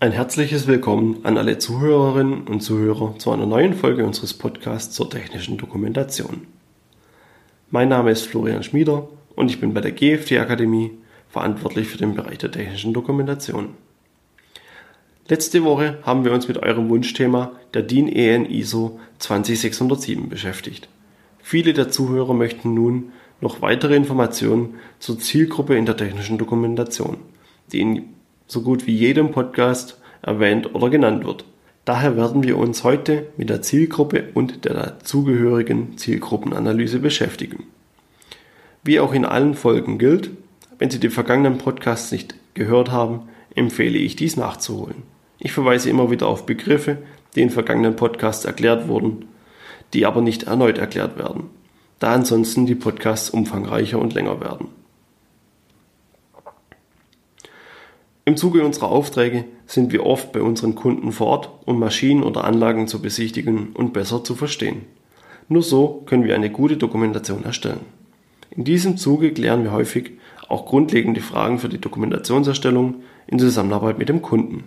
Ein herzliches Willkommen an alle Zuhörerinnen und Zuhörer zu einer neuen Folge unseres Podcasts zur technischen Dokumentation. Mein Name ist Florian Schmieder und ich bin bei der GFT Akademie verantwortlich für den Bereich der technischen Dokumentation. Letzte Woche haben wir uns mit eurem Wunschthema der DIN EN ISO 20607 beschäftigt. Viele der Zuhörer möchten nun noch weitere Informationen zur Zielgruppe in der technischen Dokumentation, die in so gut wie jedem Podcast erwähnt oder genannt wird. Daher werden wir uns heute mit der Zielgruppe und der dazugehörigen Zielgruppenanalyse beschäftigen. Wie auch in allen Folgen gilt, wenn Sie die vergangenen Podcasts nicht gehört haben, empfehle ich dies nachzuholen. Ich verweise immer wieder auf Begriffe, die in vergangenen Podcasts erklärt wurden, die aber nicht erneut erklärt werden, da ansonsten die Podcasts umfangreicher und länger werden. Im Zuge unserer Aufträge sind wir oft bei unseren Kunden vor Ort, um Maschinen oder Anlagen zu besichtigen und besser zu verstehen. Nur so können wir eine gute Dokumentation erstellen. In diesem Zuge klären wir häufig auch grundlegende Fragen für die Dokumentationserstellung in Zusammenarbeit mit dem Kunden.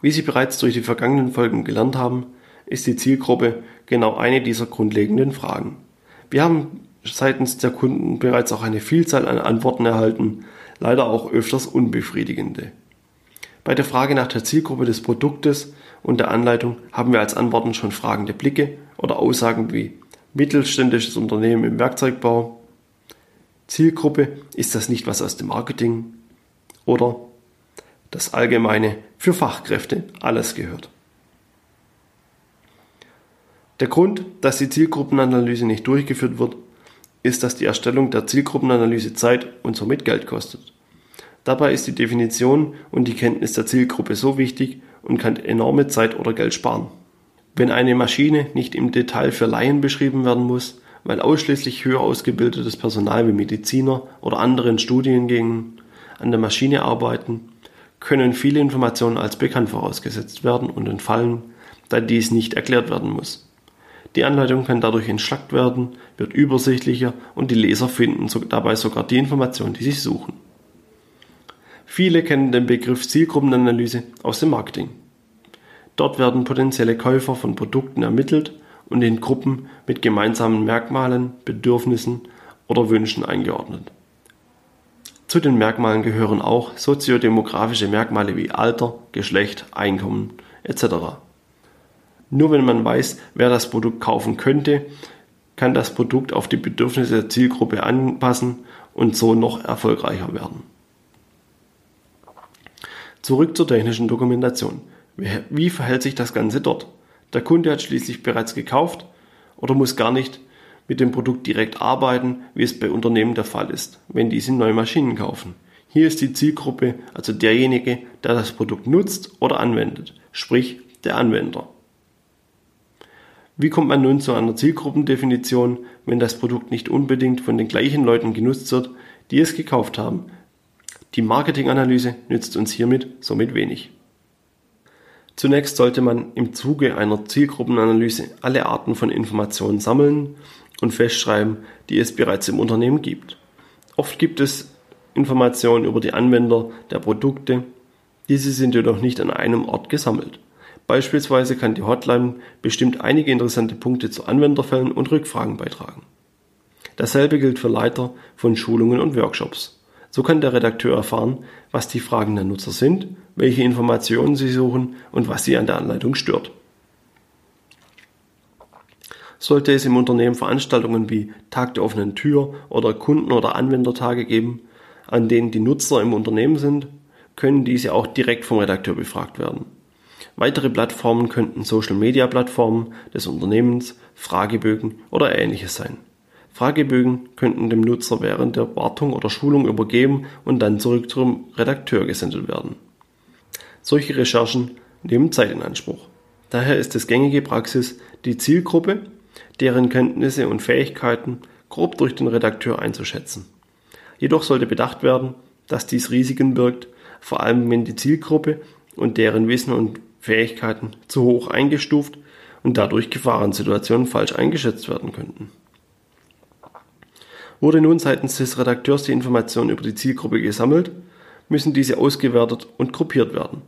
Wie Sie bereits durch die vergangenen Folgen gelernt haben, ist die Zielgruppe genau eine dieser grundlegenden Fragen. Wir haben seitens der Kunden bereits auch eine Vielzahl an Antworten erhalten, leider auch öfters unbefriedigende. Bei der Frage nach der Zielgruppe des Produktes und der Anleitung haben wir als Antworten schon fragende Blicke oder Aussagen wie mittelständisches Unternehmen im Werkzeugbau, Zielgruppe ist das nicht was aus dem Marketing oder das Allgemeine für Fachkräfte alles gehört. Der Grund, dass die Zielgruppenanalyse nicht durchgeführt wird, ist, dass die Erstellung der Zielgruppenanalyse Zeit und somit Geld kostet. Dabei ist die Definition und die Kenntnis der Zielgruppe so wichtig und kann enorme Zeit oder Geld sparen. Wenn eine Maschine nicht im Detail für Laien beschrieben werden muss, weil ausschließlich höher ausgebildetes Personal wie Mediziner oder anderen Studiengängen an der Maschine arbeiten, können viele Informationen als bekannt vorausgesetzt werden und entfallen, da dies nicht erklärt werden muss. Die Anleitung kann dadurch entschlackt werden, wird übersichtlicher und die Leser finden dabei sogar die Informationen, die sie suchen. Viele kennen den Begriff Zielgruppenanalyse aus dem Marketing. Dort werden potenzielle Käufer von Produkten ermittelt und in Gruppen mit gemeinsamen Merkmalen, Bedürfnissen oder Wünschen eingeordnet. Zu den Merkmalen gehören auch soziodemografische Merkmale wie Alter, Geschlecht, Einkommen etc. Nur wenn man weiß, wer das Produkt kaufen könnte, kann das Produkt auf die Bedürfnisse der Zielgruppe anpassen und so noch erfolgreicher werden. Zurück zur technischen Dokumentation. Wie verhält sich das Ganze dort? Der Kunde hat schließlich bereits gekauft oder muss gar nicht mit dem Produkt direkt arbeiten, wie es bei Unternehmen der Fall ist, wenn diese neue Maschinen kaufen. Hier ist die Zielgruppe also derjenige, der das Produkt nutzt oder anwendet, sprich der Anwender. Wie kommt man nun zu einer Zielgruppendefinition, wenn das Produkt nicht unbedingt von den gleichen Leuten genutzt wird, die es gekauft haben? Die Marketinganalyse nützt uns hiermit somit wenig. Zunächst sollte man im Zuge einer Zielgruppenanalyse alle Arten von Informationen sammeln und festschreiben, die es bereits im Unternehmen gibt. Oft gibt es Informationen über die Anwender der Produkte, diese sind jedoch nicht an einem Ort gesammelt. Beispielsweise kann die Hotline bestimmt einige interessante Punkte zu Anwenderfällen und Rückfragen beitragen. Dasselbe gilt für Leiter von Schulungen und Workshops. So kann der Redakteur erfahren, was die Fragen der Nutzer sind, welche Informationen sie suchen und was sie an der Anleitung stört. Sollte es im Unternehmen Veranstaltungen wie Tag der offenen Tür oder Kunden- oder Anwendertage geben, an denen die Nutzer im Unternehmen sind, können diese auch direkt vom Redakteur befragt werden. Weitere Plattformen könnten Social-Media-Plattformen des Unternehmens, Fragebögen oder ähnliches sein. Fragebögen könnten dem Nutzer während der Wartung oder Schulung übergeben und dann zurück zum Redakteur gesendet werden. Solche Recherchen nehmen Zeit in Anspruch. Daher ist es gängige Praxis, die Zielgruppe, deren Kenntnisse und Fähigkeiten grob durch den Redakteur einzuschätzen. Jedoch sollte bedacht werden, dass dies Risiken birgt, vor allem wenn die Zielgruppe und deren Wissen und Fähigkeiten zu hoch eingestuft und dadurch Gefahrensituationen falsch eingeschätzt werden könnten. Wurde nun seitens des Redakteurs die Information über die Zielgruppe gesammelt, müssen diese ausgewertet und gruppiert werden.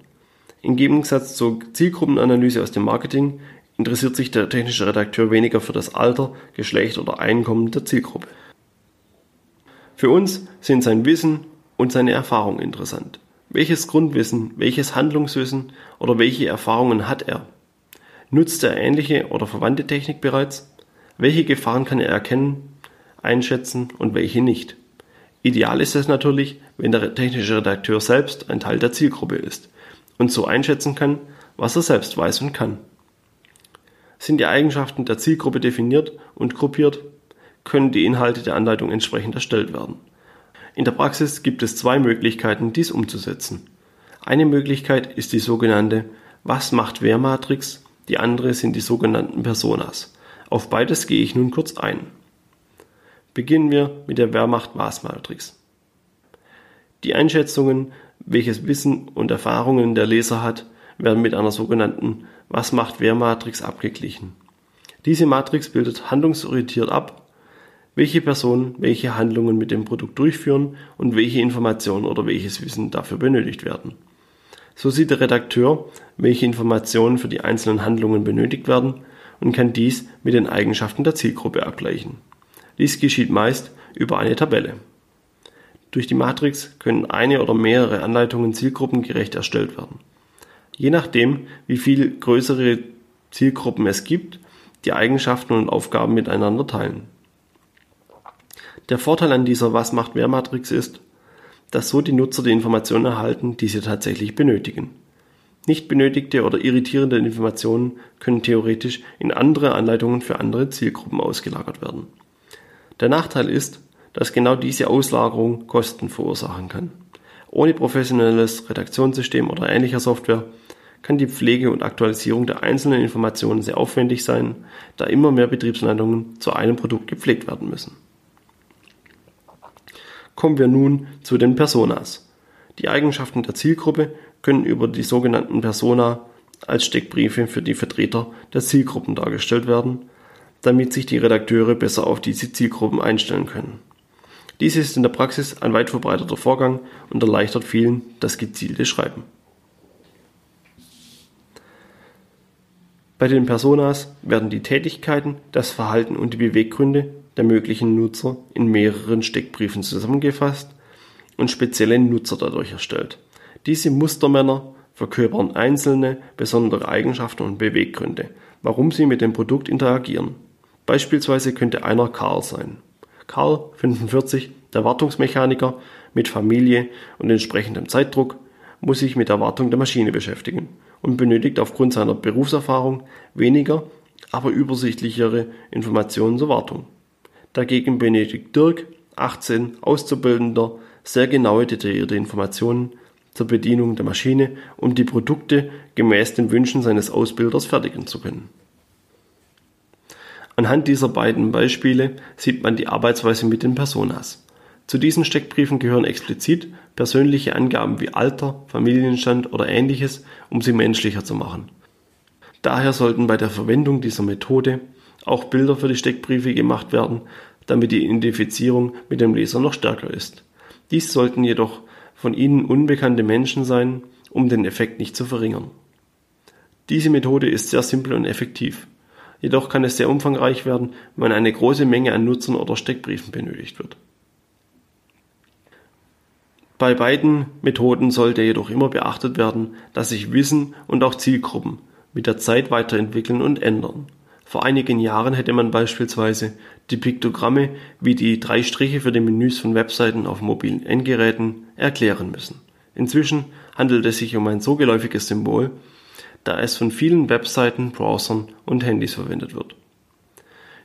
Im Gegensatz zur Zielgruppenanalyse aus dem Marketing interessiert sich der technische Redakteur weniger für das Alter, Geschlecht oder Einkommen der Zielgruppe. Für uns sind sein Wissen und seine Erfahrung interessant. Welches Grundwissen, welches Handlungswissen oder welche Erfahrungen hat er? Nutzt er ähnliche oder verwandte Technik bereits? Welche Gefahren kann er erkennen, einschätzen und welche nicht? Ideal ist es natürlich, wenn der technische Redakteur selbst ein Teil der Zielgruppe ist und so einschätzen kann, was er selbst weiß und kann. Sind die Eigenschaften der Zielgruppe definiert und gruppiert, können die Inhalte der Anleitung entsprechend erstellt werden. In der Praxis gibt es zwei Möglichkeiten, dies umzusetzen. Eine Möglichkeit ist die sogenannte Was macht wer Matrix, die andere sind die sogenannten Personas. Auf beides gehe ich nun kurz ein. Beginnen wir mit der Wer macht was Matrix. Die Einschätzungen, welches Wissen und Erfahrungen der Leser hat, werden mit einer sogenannten Was macht wer Matrix abgeglichen. Diese Matrix bildet handlungsorientiert ab, welche Personen welche Handlungen mit dem Produkt durchführen und welche Informationen oder welches Wissen dafür benötigt werden. So sieht der Redakteur, welche Informationen für die einzelnen Handlungen benötigt werden und kann dies mit den Eigenschaften der Zielgruppe abgleichen. Dies geschieht meist über eine Tabelle. Durch die Matrix können eine oder mehrere Anleitungen zielgruppengerecht erstellt werden. Je nachdem, wie viel größere Zielgruppen es gibt, die Eigenschaften und Aufgaben miteinander teilen. Der Vorteil an dieser Was macht wer Matrix ist, dass so die Nutzer die Informationen erhalten, die sie tatsächlich benötigen. Nicht benötigte oder irritierende Informationen können theoretisch in andere Anleitungen für andere Zielgruppen ausgelagert werden. Der Nachteil ist, dass genau diese Auslagerung Kosten verursachen kann. Ohne professionelles Redaktionssystem oder ähnlicher Software kann die Pflege und Aktualisierung der einzelnen Informationen sehr aufwendig sein, da immer mehr Betriebsleitungen zu einem Produkt gepflegt werden müssen kommen wir nun zu den Personas. Die Eigenschaften der Zielgruppe können über die sogenannten Persona als Steckbriefe für die Vertreter der Zielgruppen dargestellt werden, damit sich die Redakteure besser auf diese Zielgruppen einstellen können. Dies ist in der Praxis ein weit verbreiteter Vorgang und erleichtert vielen das gezielte Schreiben. Bei den Personas werden die Tätigkeiten, das Verhalten und die Beweggründe der möglichen Nutzer in mehreren Steckbriefen zusammengefasst und spezielle Nutzer dadurch erstellt. Diese Mustermänner verkörpern einzelne besondere Eigenschaften und Beweggründe, warum sie mit dem Produkt interagieren. Beispielsweise könnte einer Karl sein. Karl, 45, der Wartungsmechaniker mit Familie und entsprechendem Zeitdruck, muss sich mit der Wartung der Maschine beschäftigen und benötigt aufgrund seiner Berufserfahrung weniger, aber übersichtlichere Informationen zur Wartung. Dagegen benötigt Dirk, 18, Auszubildender, sehr genaue detaillierte Informationen zur Bedienung der Maschine, um die Produkte gemäß den Wünschen seines Ausbilders fertigen zu können. Anhand dieser beiden Beispiele sieht man die Arbeitsweise mit den Personas. Zu diesen Steckbriefen gehören explizit persönliche Angaben wie Alter, Familienstand oder ähnliches, um sie menschlicher zu machen. Daher sollten bei der Verwendung dieser Methode auch Bilder für die Steckbriefe gemacht werden, damit die Identifizierung mit dem Leser noch stärker ist. Dies sollten jedoch von Ihnen unbekannte Menschen sein, um den Effekt nicht zu verringern. Diese Methode ist sehr simpel und effektiv. Jedoch kann es sehr umfangreich werden, wenn eine große Menge an Nutzern oder Steckbriefen benötigt wird. Bei beiden Methoden sollte jedoch immer beachtet werden, dass sich Wissen und auch Zielgruppen mit der Zeit weiterentwickeln und ändern. Vor einigen Jahren hätte man beispielsweise die Piktogramme wie die drei Striche für die Menüs von Webseiten auf mobilen Endgeräten erklären müssen. Inzwischen handelt es sich um ein so geläufiges Symbol, da es von vielen Webseiten, Browsern und Handys verwendet wird.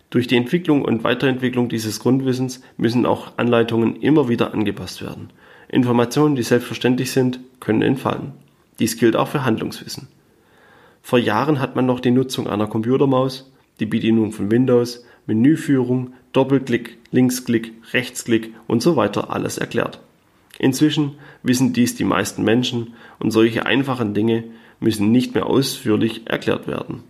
Durch die Entwicklung und Weiterentwicklung dieses Grundwissens müssen auch Anleitungen immer wieder angepasst werden. Informationen, die selbstverständlich sind, können entfallen. Dies gilt auch für Handlungswissen. Vor Jahren hat man noch die Nutzung einer Computermaus, die Bedienung von Windows, Menüführung, Doppelklick, Linksklick, Rechtsklick und so weiter alles erklärt. Inzwischen wissen dies die meisten Menschen und solche einfachen Dinge müssen nicht mehr ausführlich erklärt werden.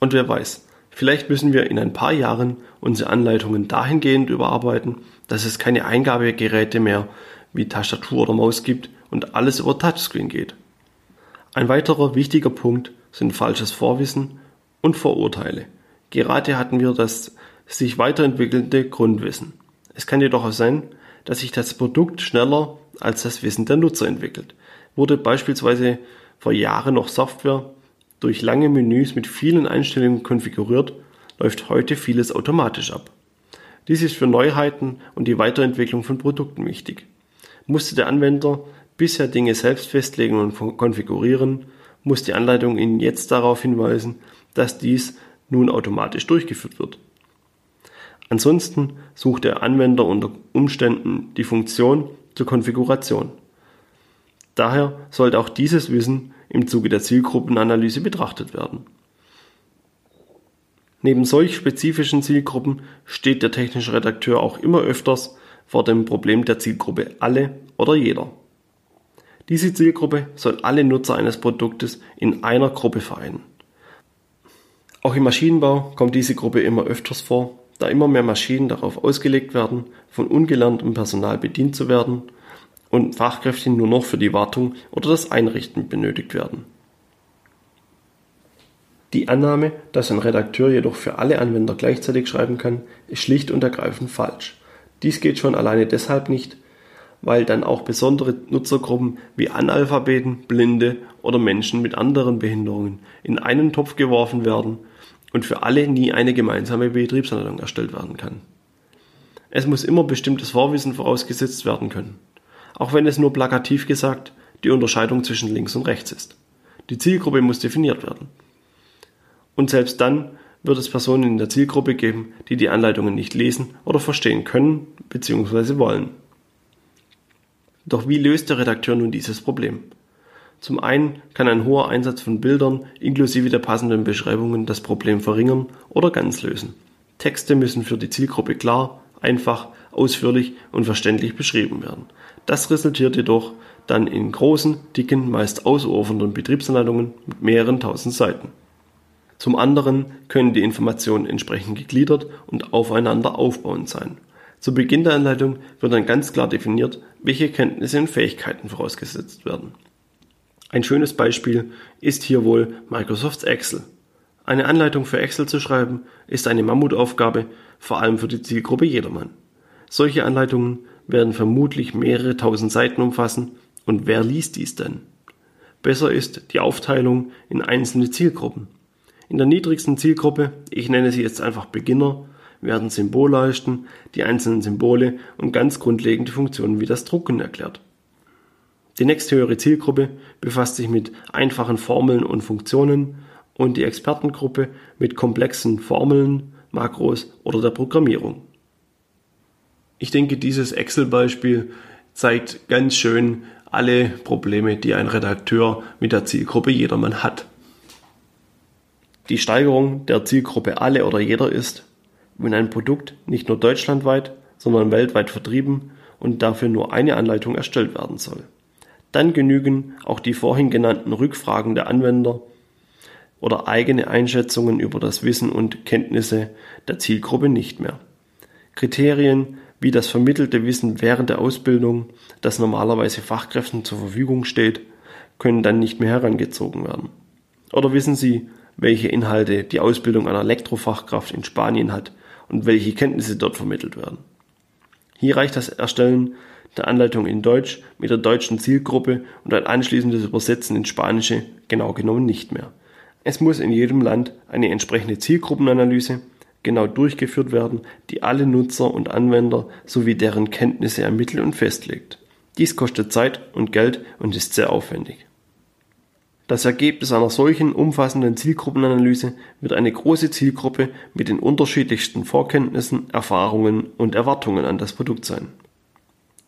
Und wer weiß, vielleicht müssen wir in ein paar Jahren unsere Anleitungen dahingehend überarbeiten, dass es keine Eingabegeräte mehr wie Tastatur oder Maus gibt und alles über Touchscreen geht. Ein weiterer wichtiger Punkt sind falsches Vorwissen und Vorurteile. Gerade hatten wir das sich weiterentwickelnde Grundwissen. Es kann jedoch auch sein, dass sich das Produkt schneller als das Wissen der Nutzer entwickelt. Wurde beispielsweise vor Jahren noch Software durch lange Menüs mit vielen Einstellungen konfiguriert, läuft heute vieles automatisch ab. Dies ist für Neuheiten und die Weiterentwicklung von Produkten wichtig. Musste der Anwender bisher Dinge selbst festlegen und konfigurieren, muss die Anleitung ihn jetzt darauf hinweisen, dass dies nun automatisch durchgeführt wird. Ansonsten sucht der Anwender unter Umständen die Funktion zur Konfiguration. Daher sollte auch dieses Wissen im Zuge der Zielgruppenanalyse betrachtet werden. Neben solch spezifischen Zielgruppen steht der technische Redakteur auch immer öfters vor dem Problem der Zielgruppe alle oder jeder. Diese Zielgruppe soll alle Nutzer eines Produktes in einer Gruppe vereinen. Auch im Maschinenbau kommt diese Gruppe immer öfters vor, da immer mehr Maschinen darauf ausgelegt werden, von ungelerntem Personal bedient zu werden und Fachkräfte nur noch für die Wartung oder das Einrichten benötigt werden. Die Annahme, dass ein Redakteur jedoch für alle Anwender gleichzeitig schreiben kann, ist schlicht und ergreifend falsch. Dies geht schon alleine deshalb nicht, weil dann auch besondere Nutzergruppen wie Analphabeten, Blinde oder Menschen mit anderen Behinderungen in einen Topf geworfen werden und für alle nie eine gemeinsame Betriebsanleitung erstellt werden kann. Es muss immer bestimmtes Vorwissen vorausgesetzt werden können, auch wenn es nur plakativ gesagt die Unterscheidung zwischen links und rechts ist. Die Zielgruppe muss definiert werden. Und selbst dann wird es Personen in der Zielgruppe geben, die die Anleitungen nicht lesen oder verstehen können bzw. wollen. Doch wie löst der Redakteur nun dieses Problem? Zum einen kann ein hoher Einsatz von Bildern inklusive der passenden Beschreibungen das Problem verringern oder ganz lösen. Texte müssen für die Zielgruppe klar, einfach, ausführlich und verständlich beschrieben werden. Das resultiert jedoch dann in großen, dicken, meist ausufernden Betriebsanleitungen mit mehreren tausend Seiten. Zum anderen können die Informationen entsprechend gegliedert und aufeinander aufbauend sein. Zu Beginn der Anleitung wird dann ganz klar definiert, welche Kenntnisse und Fähigkeiten vorausgesetzt werden. Ein schönes Beispiel ist hier wohl Microsofts Excel. Eine Anleitung für Excel zu schreiben ist eine Mammutaufgabe, vor allem für die Zielgruppe jedermann. Solche Anleitungen werden vermutlich mehrere tausend Seiten umfassen und wer liest dies denn? Besser ist die Aufteilung in einzelne Zielgruppen. In der niedrigsten Zielgruppe, ich nenne sie jetzt einfach Beginner, werden Symbolleisten, die einzelnen Symbole und ganz grundlegende Funktionen wie das Drucken erklärt. Die nächsthöhere Zielgruppe befasst sich mit einfachen Formeln und Funktionen und die Expertengruppe mit komplexen Formeln, Makros oder der Programmierung. Ich denke, dieses Excel-Beispiel zeigt ganz schön alle Probleme, die ein Redakteur mit der Zielgruppe jedermann hat. Die Steigerung der Zielgruppe alle oder jeder ist, wenn ein Produkt nicht nur deutschlandweit, sondern weltweit vertrieben und dafür nur eine Anleitung erstellt werden soll. Dann genügen auch die vorhin genannten Rückfragen der Anwender oder eigene Einschätzungen über das Wissen und Kenntnisse der Zielgruppe nicht mehr. Kriterien wie das vermittelte Wissen während der Ausbildung, das normalerweise Fachkräften zur Verfügung steht, können dann nicht mehr herangezogen werden. Oder wissen Sie, welche Inhalte die Ausbildung einer Elektrofachkraft in Spanien hat und welche Kenntnisse dort vermittelt werden. Hier reicht das Erstellen der Anleitung in Deutsch mit der deutschen Zielgruppe und ein anschließendes Übersetzen ins Spanische genau genommen nicht mehr. Es muss in jedem Land eine entsprechende Zielgruppenanalyse genau durchgeführt werden, die alle Nutzer und Anwender sowie deren Kenntnisse ermittelt und festlegt. Dies kostet Zeit und Geld und ist sehr aufwendig. Das Ergebnis einer solchen umfassenden Zielgruppenanalyse wird eine große Zielgruppe mit den unterschiedlichsten Vorkenntnissen, Erfahrungen und Erwartungen an das Produkt sein.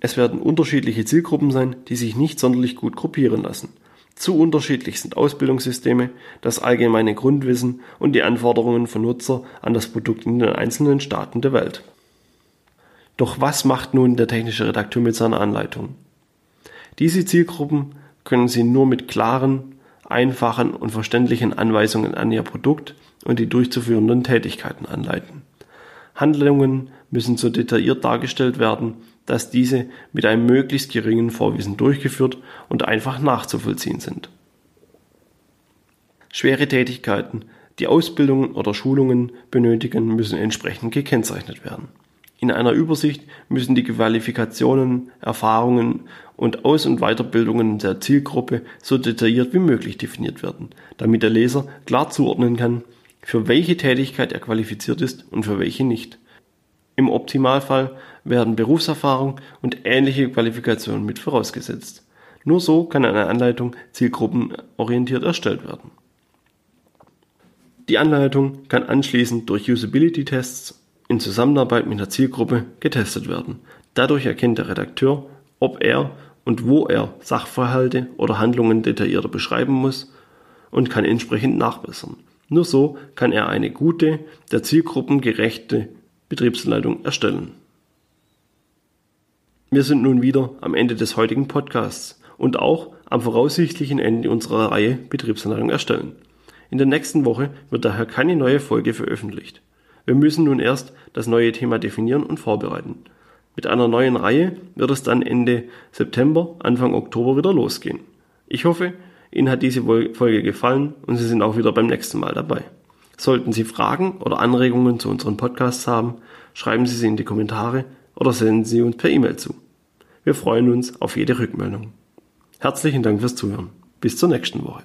Es werden unterschiedliche Zielgruppen sein, die sich nicht sonderlich gut gruppieren lassen. Zu unterschiedlich sind Ausbildungssysteme, das allgemeine Grundwissen und die Anforderungen von Nutzer an das Produkt in den einzelnen Staaten der Welt. Doch was macht nun der technische Redakteur mit seiner Anleitung? Diese Zielgruppen können Sie nur mit klaren, einfachen und verständlichen Anweisungen an Ihr Produkt und die durchzuführenden Tätigkeiten anleiten. Handlungen müssen so detailliert dargestellt werden, dass diese mit einem möglichst geringen Vorwissen durchgeführt und einfach nachzuvollziehen sind. Schwere Tätigkeiten, die Ausbildungen oder Schulungen benötigen, müssen entsprechend gekennzeichnet werden. In einer Übersicht müssen die Qualifikationen, Erfahrungen und Aus- und Weiterbildungen der Zielgruppe so detailliert wie möglich definiert werden, damit der Leser klar zuordnen kann, für welche Tätigkeit er qualifiziert ist und für welche nicht. Im Optimalfall werden Berufserfahrung und ähnliche Qualifikationen mit vorausgesetzt. Nur so kann eine Anleitung zielgruppenorientiert erstellt werden. Die Anleitung kann anschließend durch Usability-Tests in Zusammenarbeit mit der Zielgruppe getestet werden. Dadurch erkennt der Redakteur, ob er und wo er Sachverhalte oder Handlungen detaillierter beschreiben muss und kann entsprechend nachbessern. Nur so kann er eine gute, der Zielgruppen gerechte Betriebsleitung erstellen. Wir sind nun wieder am Ende des heutigen Podcasts und auch am voraussichtlichen Ende unserer Reihe Betriebsanleitung erstellen. In der nächsten Woche wird daher keine neue Folge veröffentlicht. Wir müssen nun erst das neue Thema definieren und vorbereiten. Mit einer neuen Reihe wird es dann Ende September, Anfang Oktober wieder losgehen. Ich hoffe, Ihnen hat diese Folge gefallen und Sie sind auch wieder beim nächsten Mal dabei. Sollten Sie Fragen oder Anregungen zu unseren Podcasts haben, schreiben Sie sie in die Kommentare oder senden Sie uns per E-Mail zu. Wir freuen uns auf jede Rückmeldung. Herzlichen Dank fürs Zuhören. Bis zur nächsten Woche.